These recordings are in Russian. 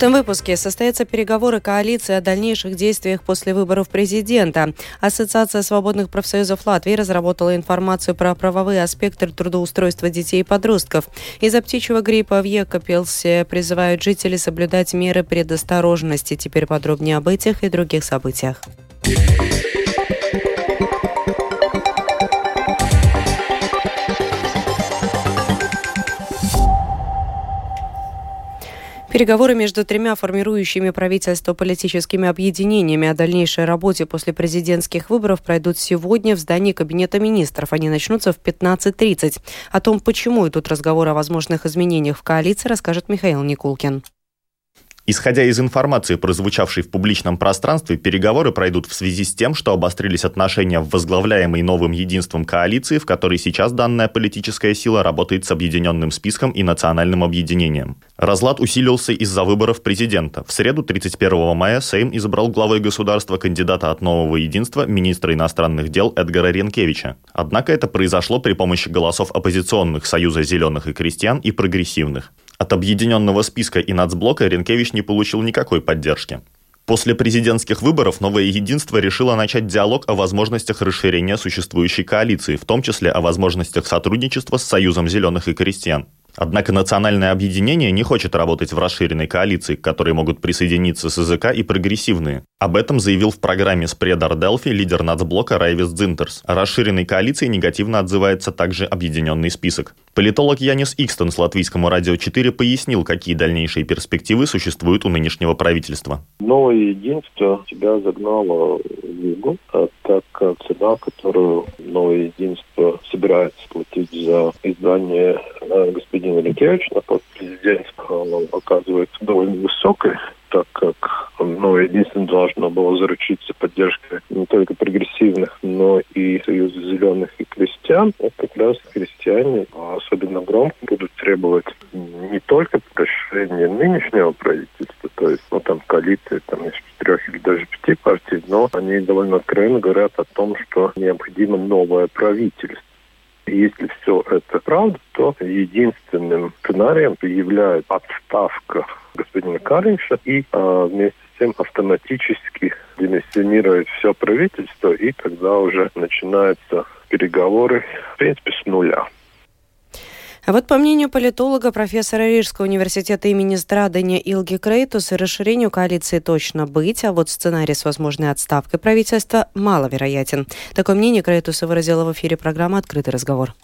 этом выпуске состоятся переговоры коалиции о дальнейших действиях после выборов президента. Ассоциация свободных профсоюзов Латвии разработала информацию про правовые аспекты трудоустройства детей и подростков. Из-за птичьего гриппа в Екапилсе призывают жителей соблюдать меры предосторожности. Теперь подробнее об этих и других событиях. Переговоры между тремя формирующими правительство политическими объединениями о дальнейшей работе после президентских выборов пройдут сегодня в здании Кабинета министров. Они начнутся в 15.30. О том, почему идут разговоры о возможных изменениях в коалиции, расскажет Михаил Никулкин. Исходя из информации, прозвучавшей в публичном пространстве, переговоры пройдут в связи с тем, что обострились отношения в возглавляемой новым единством коалиции, в которой сейчас данная политическая сила работает с объединенным списком и национальным объединением. Разлад усилился из-за выборов президента. В среду 31 мая Сейм избрал главой государства кандидата от нового единства, министра иностранных дел Эдгара Ренкевича. Однако это произошло при помощи голосов оппозиционных Союза зеленых и крестьян и прогрессивных. От объединенного списка и нацблока Ренкевич не получил никакой поддержки. После президентских выборов новое единство решило начать диалог о возможностях расширения существующей коалиции, в том числе о возможностях сотрудничества с Союзом зеленых и крестьян. Однако национальное объединение не хочет работать в расширенной коалиции, к которой могут присоединиться СЗК и прогрессивные. Об этом заявил в программе «Спредар Делфи» лидер нацблока Райвис Дзинтерс. О расширенной коалиции негативно отзывается также объединенный список. Политолог Янис Икстон с Латвийскому радио 4 пояснил, какие дальнейшие перспективы существуют у нынешнего правительства. Новое единство тебя загнало в югу, а так как цена, которую новое единство собирается платить за издание э, господина Ликевича на пост президентского, оказывается довольно высокой так как ну, единственно должно было заручиться поддержкой не только прогрессивных, но и Союза зеленых и крестьян. Вот как раз крестьяне особенно громко будут требовать не только расширения нынешнего правительства, то есть ну, там коалиции там, из четырех или даже пяти партий, но они довольно откровенно говорят о том, что необходимо новое правительство. Если все это правда, то единственным сценарием является отставка господина Каринша и а, вместе с тем автоматически демиссионирует все правительство, и тогда уже начинаются переговоры, в принципе, с нуля. А вот по мнению политолога, профессора Рижского университета имени Страдания Илги Крейтус, расширению коалиции точно быть, а вот сценарий с возможной отставкой правительства маловероятен. Такое мнение Крейтуса выразила в эфире программы «Открытый разговор».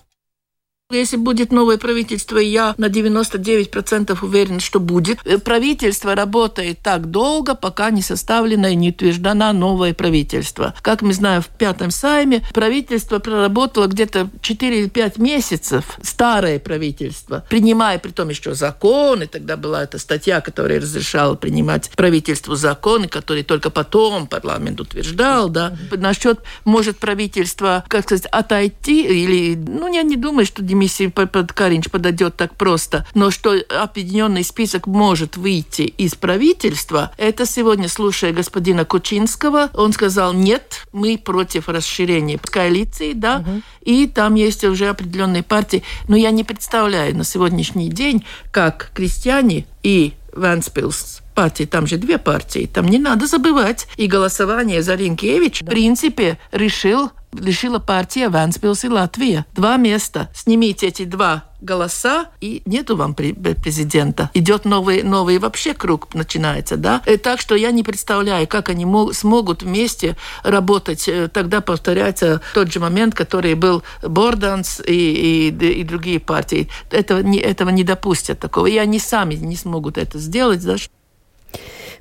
Если будет новое правительство, я на 99% уверен, что будет. Э, правительство работает так долго, пока не составлено и не утверждено новое правительство. Как мы знаем, в пятом сайме правительство проработало где-то 4 или 5 месяцев, старое правительство, принимая при том еще законы. Тогда была эта статья, которая разрешала принимать правительству законы, которые только потом парламент утверждал. Да. Насчет, может правительство, как сказать, отойти или... Ну, я не думаю, что миссии под Каринч подойдет так просто, но что объединенный список может выйти из правительства, это сегодня, слушая господина Кучинского, он сказал, нет, мы против расширения коалиции, да, угу. и там есть уже определенные партии, но я не представляю на сегодняшний день, как крестьяне и Ванспилс партии, там же две партии, там не надо забывать. И голосование за Ринкевич, в принципе, решил решила партия Венспилс и Латвия. Два места. Снимите эти два голоса, и нету вам президента. Идет новый, новый вообще круг начинается, да? И так что я не представляю, как они смогут вместе работать. Э, тогда повторяется тот же момент, который был Борданс и, и, и другие партии. Этого не, этого не допустят такого. И они сами не смогут это сделать, да?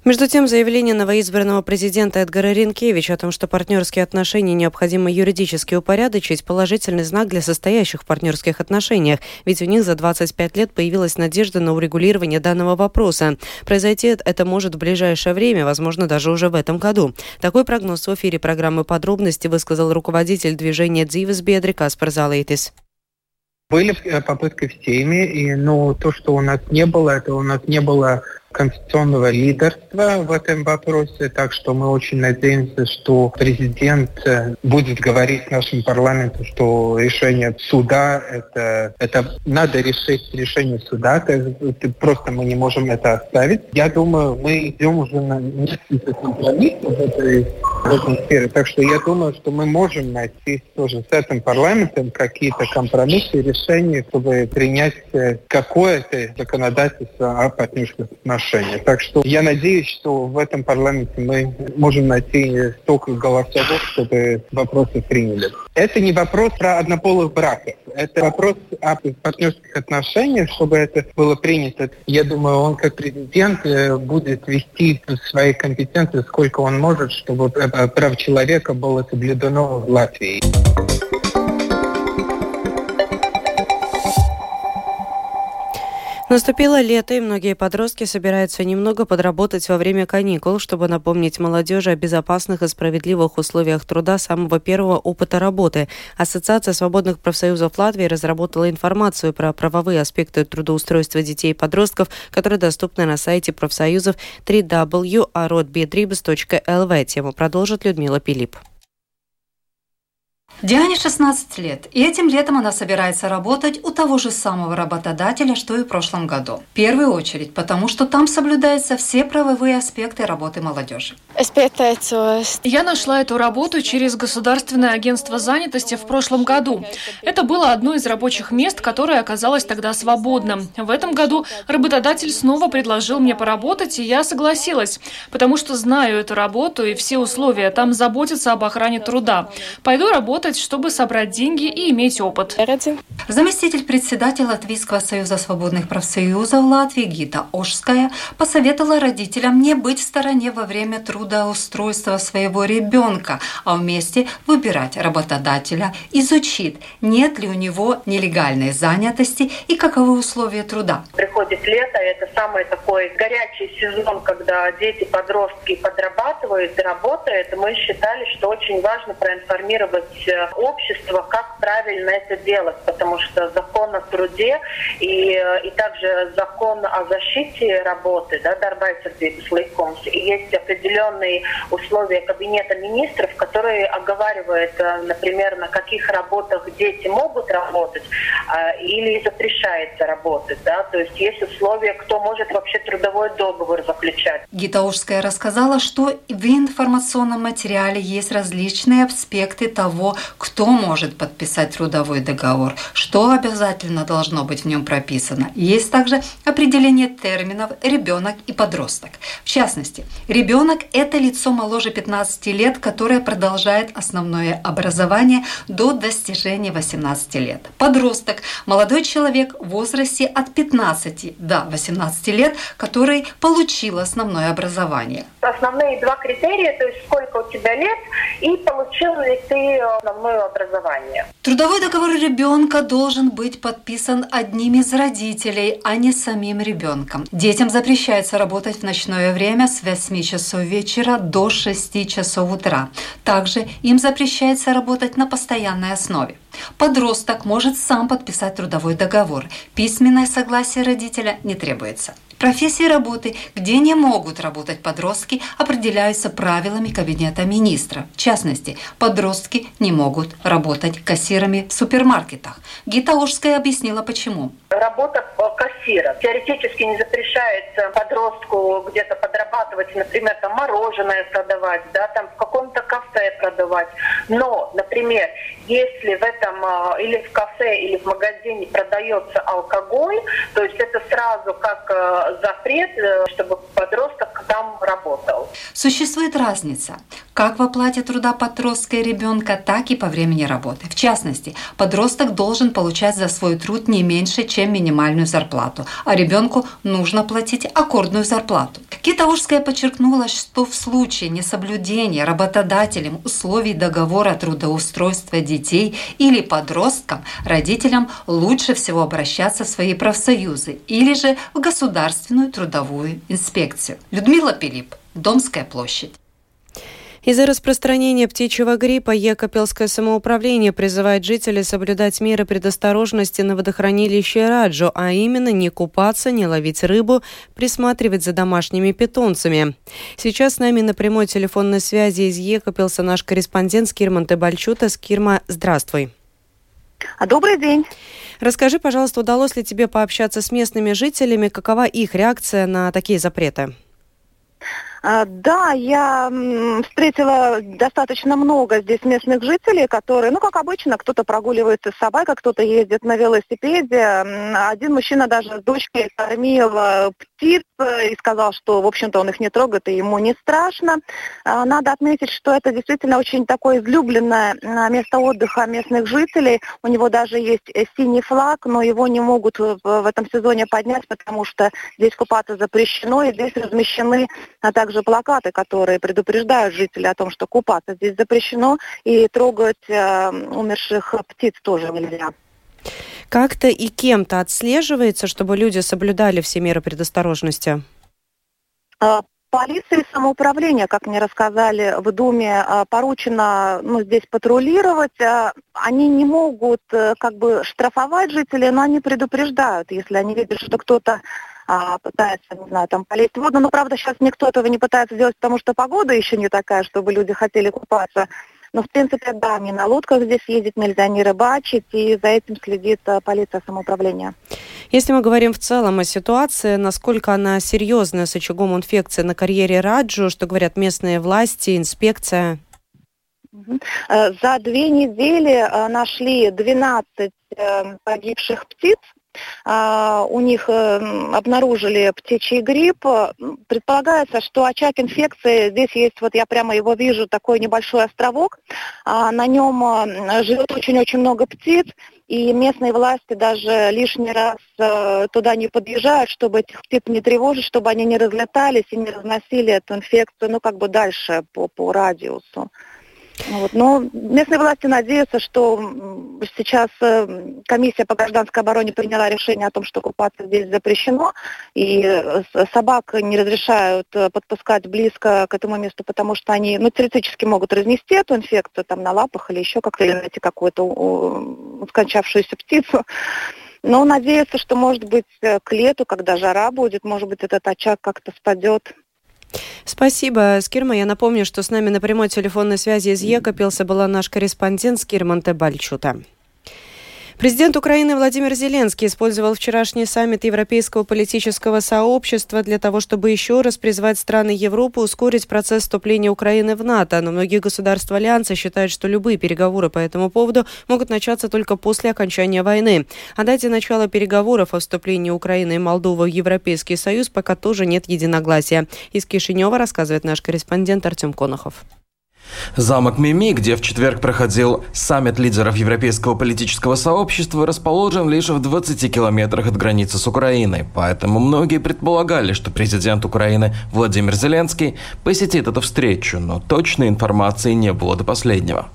Между тем, заявление новоизбранного президента Эдгара Ренкевича о том, что партнерские отношения необходимо юридически упорядочить, положительный знак для состоящих в партнерских отношениях, ведь у них за 25 лет появилась надежда на урегулирование данного вопроса. Произойти это может в ближайшее время, возможно, даже уже в этом году. Такой прогноз в эфире программы «Подробности» высказал руководитель движения «Дзивис Бедри» Каспар Залейтис. Были попытки в теме, и ну, то, что у нас не было, это у нас не было конституционного лидерства в этом вопросе, так что мы очень надеемся, что президент э, будет говорить нашему парламенту, что решение суда это, это надо решить решение суда, это, просто мы не можем это оставить. Я думаю, мы идем уже на несколько компромиссов в этой, в этой сфере, так что я думаю, что мы можем найти тоже с этим парламентом какие-то компромиссы решения, чтобы принять э, какое-то законодательство о партнерских отношениях отношения. Так что я надеюсь, что в этом парламенте мы можем найти столько голосов, чтобы вопросы приняли. Это не вопрос про однополых браков. Это вопрос о партнерских отношениях, чтобы это было принято. Я думаю, он как президент э, будет вести свои компетенции, сколько он может, чтобы э, прав человека было соблюдено в Латвии. Наступило лето, и многие подростки собираются немного подработать во время каникул, чтобы напомнить молодежи о безопасных и справедливых условиях труда самого первого опыта работы. Ассоциация свободных профсоюзов Латвии разработала информацию про правовые аспекты трудоустройства детей и подростков, которые доступны на сайте профсоюзов www.arodbiedribus.lv. Тему продолжит Людмила Пилип. Диане 16 лет, и этим летом она собирается работать у того же самого работодателя, что и в прошлом году. В первую очередь, потому что там соблюдаются все правовые аспекты работы молодежи. Я нашла эту работу через Государственное агентство занятости в прошлом году. Это было одно из рабочих мест, которое оказалось тогда свободным. В этом году работодатель снова предложил мне поработать, и я согласилась, потому что знаю эту работу и все условия. Там заботятся об охране труда. Пойду работать работать, чтобы собрать деньги и иметь опыт. Заместитель председателя Латвийского союза свободных профсоюзов Латвии Гита Ошская посоветовала родителям не быть в стороне во время трудоустройства своего ребенка, а вместе выбирать работодателя, изучить, нет ли у него нелегальной занятости и каковы условия труда. Приходит лето, это самый такой горячий сезон, когда дети, подростки подрабатывают и работают. Мы считали, что очень важно проинформировать общества, как правильно это делать, потому что закон о труде и, и также закон о защите работы, да, и есть определенные условия Кабинета министров, которые оговаривают, э, например, на каких работах дети могут работать э, или запрещается работать. Да? То есть есть условия, кто может вообще трудовой договор заключать. Гитаушская рассказала, что в информационном материале есть различные аспекты того, кто может подписать трудовой договор, что обязательно должно быть в нем прописано. Есть также определение терминов «ребенок» и «подросток». В частности, ребенок – это лицо моложе 15 лет, которое продолжает основное образование до достижения 18 лет. Подросток – молодой человек в возрасте от 15 до 18 лет, который получил основное образование. Основные два критерия, то есть сколько у тебя лет и получил ли ты основное образование. Трудовой договор ребенка должен быть подписан одним из родителей, а не самим ребенком. Детям запрещается работать в ночное время с 8 часов вечера до 6 часов утра. Также им запрещается работать на постоянной основе. Подросток может сам подписать трудовой договор. Письменное согласие родителя не требуется. Профессии работы, где не могут работать подростки, определяются правилами Кабинета министра. В частности, подростки не могут работать кассирами в супермаркетах. Гита Ожская объяснила, почему. Работа кассира. Теоретически не запрещается подростку где-то подрабатывать, например, там мороженое продавать, да, там в каком-то кафе продавать. Но, например, если в этом а, или в кафе, или в магазине продается алкоголь, то есть это сразу как а, запрет, э, чтобы подросток там работал. Существует разница как в оплате труда подростка и ребенка, так и по времени работы. В частности, подросток должен получать за свой труд не меньше, чем минимальную зарплату, а ребенку нужно платить аккордную зарплату. Китаушская подчеркнула, что в случае несоблюдения работодателем условий договора трудоустройства детей или подросткам, родителям лучше всего обращаться в свои профсоюзы или же в Государственную трудовую инспекцию. Людмила Пилип, Домская площадь. Из-за распространения птичьего гриппа Екапелское самоуправление призывает жителей соблюдать меры предосторожности на водохранилище Раджо, а именно не купаться, не ловить рыбу, присматривать за домашними питомцами. Сейчас с нами на прямой телефонной связи из Екапелса наш корреспондент Скирман Тебальчута. Скирма, здравствуй. Добрый день. Расскажи, пожалуйста, удалось ли тебе пообщаться с местными жителями? Какова их реакция на такие запреты? А, да, я встретила достаточно много здесь местных жителей, которые, ну, как обычно, кто-то прогуливается с собакой, кто-то ездит на велосипеде. Один мужчина даже с дочкой кормил птиц и сказал, что, в общем-то, он их не трогает, и ему не страшно. А, надо отметить, что это действительно очень такое излюбленное место отдыха местных жителей. У него даже есть э, синий флаг, но его не могут в этом сезоне поднять, потому что здесь купаться запрещено, и здесь размещены а также плакаты, которые предупреждают жителей о том, что купаться здесь запрещено, и трогать э, умерших птиц тоже нельзя. Как-то и кем-то отслеживается, чтобы люди соблюдали все меры предосторожности? А, полиции самоуправления, как мне рассказали в Думе, а, поручено ну, здесь патрулировать. А, они не могут э, как бы штрафовать жителей, но они предупреждают, если они видят, что кто-то а, пытается, не знаю, там полезть в воду. Но, правда, сейчас никто этого не пытается делать, потому что погода еще не такая, чтобы люди хотели купаться. Но, в принципе, да, не на лодках здесь ездить нельзя, не рыбачить, и за этим следит э, полиция самоуправления. Если мы говорим в целом о ситуации, насколько она серьезная с очагом инфекции на карьере Раджу, что говорят местные власти, инспекция? Э, за две недели э, нашли 12 погибших птиц, а, у них э, обнаружили птичий грипп. Предполагается, что очаг инфекции, здесь есть, вот я прямо его вижу, такой небольшой островок, а, на нем э, живет очень-очень много птиц, и местные власти даже лишний раз э, туда не подъезжают, чтобы этих птиц не тревожить, чтобы они не разлетались и не разносили эту инфекцию, ну, как бы дальше по, по радиусу. Вот. Но местные власти надеются, что сейчас э, комиссия по гражданской обороне приняла решение о том, что купаться здесь запрещено, и э, собак не разрешают э, подпускать близко к этому месту, потому что они ну, теоретически могут разнести эту инфекцию там, на лапах или еще как-то, или найти какую-то скончавшуюся птицу. Но надеются, что, может быть, к лету, когда жара будет, может быть, этот очаг как-то спадет. Спасибо, Скирма. Я напомню, что с нами на прямой телефонной связи из Екапилса была наш корреспондент Скирман Тебальчута. Президент Украины Владимир Зеленский использовал вчерашний саммит Европейского политического сообщества для того, чтобы еще раз призвать страны Европы ускорить процесс вступления Украины в НАТО. Но многие государства Альянса считают, что любые переговоры по этому поводу могут начаться только после окончания войны. О дате начала переговоров о вступлении Украины и Молдовы в Европейский Союз пока тоже нет единогласия. Из Кишинева рассказывает наш корреспондент Артем Конохов. Замок Мими, где в четверг проходил саммит лидеров Европейского политического сообщества, расположен лишь в 20 километрах от границы с Украиной. Поэтому многие предполагали, что президент Украины Владимир Зеленский посетит эту встречу, но точной информации не было до последнего.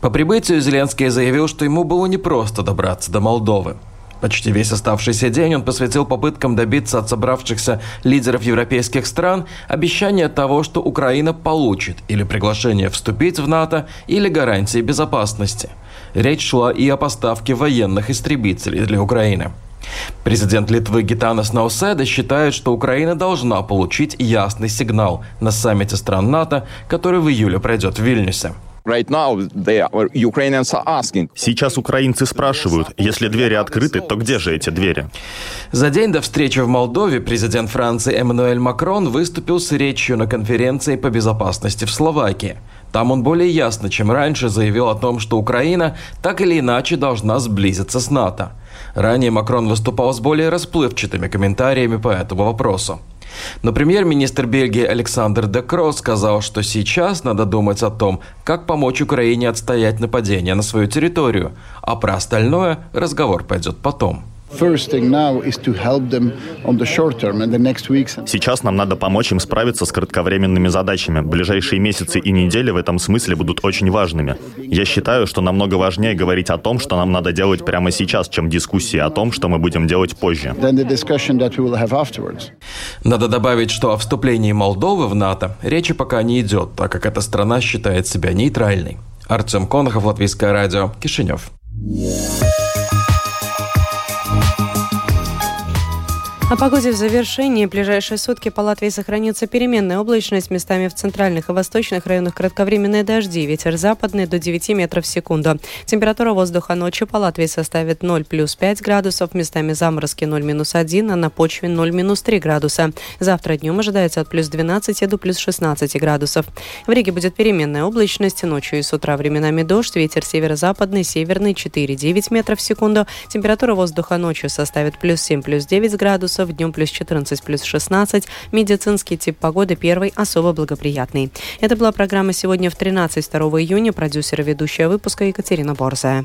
По прибытию Зеленский заявил, что ему было непросто добраться до Молдовы. Почти весь оставшийся день он посвятил попыткам добиться от собравшихся лидеров европейских стран обещания того, что Украина получит или приглашение вступить в НАТО, или гарантии безопасности. Речь шла и о поставке военных истребителей для Украины. Президент Литвы Гитанас Науседа считает, что Украина должна получить ясный сигнал на саммите стран НАТО, который в июле пройдет в Вильнюсе. Сейчас украинцы спрашивают, если двери открыты, то где же эти двери? За день до встречи в Молдове президент Франции Эммануэль Макрон выступил с речью на конференции по безопасности в Словакии. Там он более ясно, чем раньше, заявил о том, что Украина так или иначе должна сблизиться с НАТО. Ранее Макрон выступал с более расплывчатыми комментариями по этому вопросу. Но премьер-министр Бельгии Александр Де Кросс сказал, что сейчас надо думать о том, как помочь Украине отстоять нападение на свою территорию, а про остальное разговор пойдет потом. Сейчас нам надо помочь им справиться с кратковременными задачами. Ближайшие месяцы и недели в этом смысле будут очень важными. Я считаю, что намного важнее говорить о том, что нам надо делать прямо сейчас, чем дискуссии о том, что мы будем делать позже. Надо добавить, что о вступлении Молдовы в НАТО речи пока не идет, так как эта страна считает себя нейтральной. Артем Конохов, Латвийское радио, Кишинев. О погоде в завершении. Ближайшие сутки по Латвии сохранится переменная облачность. Местами в центральных и восточных районах кратковременные дожди. Ветер западный до 9 метров в секунду. Температура воздуха ночью по Латвии составит 0 плюс 5 градусов. Местами заморозки 0 минус 1, а на почве 0 минус 3 градуса. Завтра днем ожидается от плюс 12 до плюс 16 градусов. В Риге будет переменная облачность. Ночью и с утра временами дождь. Ветер северо-западный, северный 4-9 метров в секунду. Температура воздуха ночью составит плюс 7, плюс 9 градусов градусов, днем плюс 14, плюс 16. Медицинский тип погоды первый особо благоприятный. Это была программа «Сегодня в 13, 2 июня». Продюсер и ведущая выпуска Екатерина Борзая.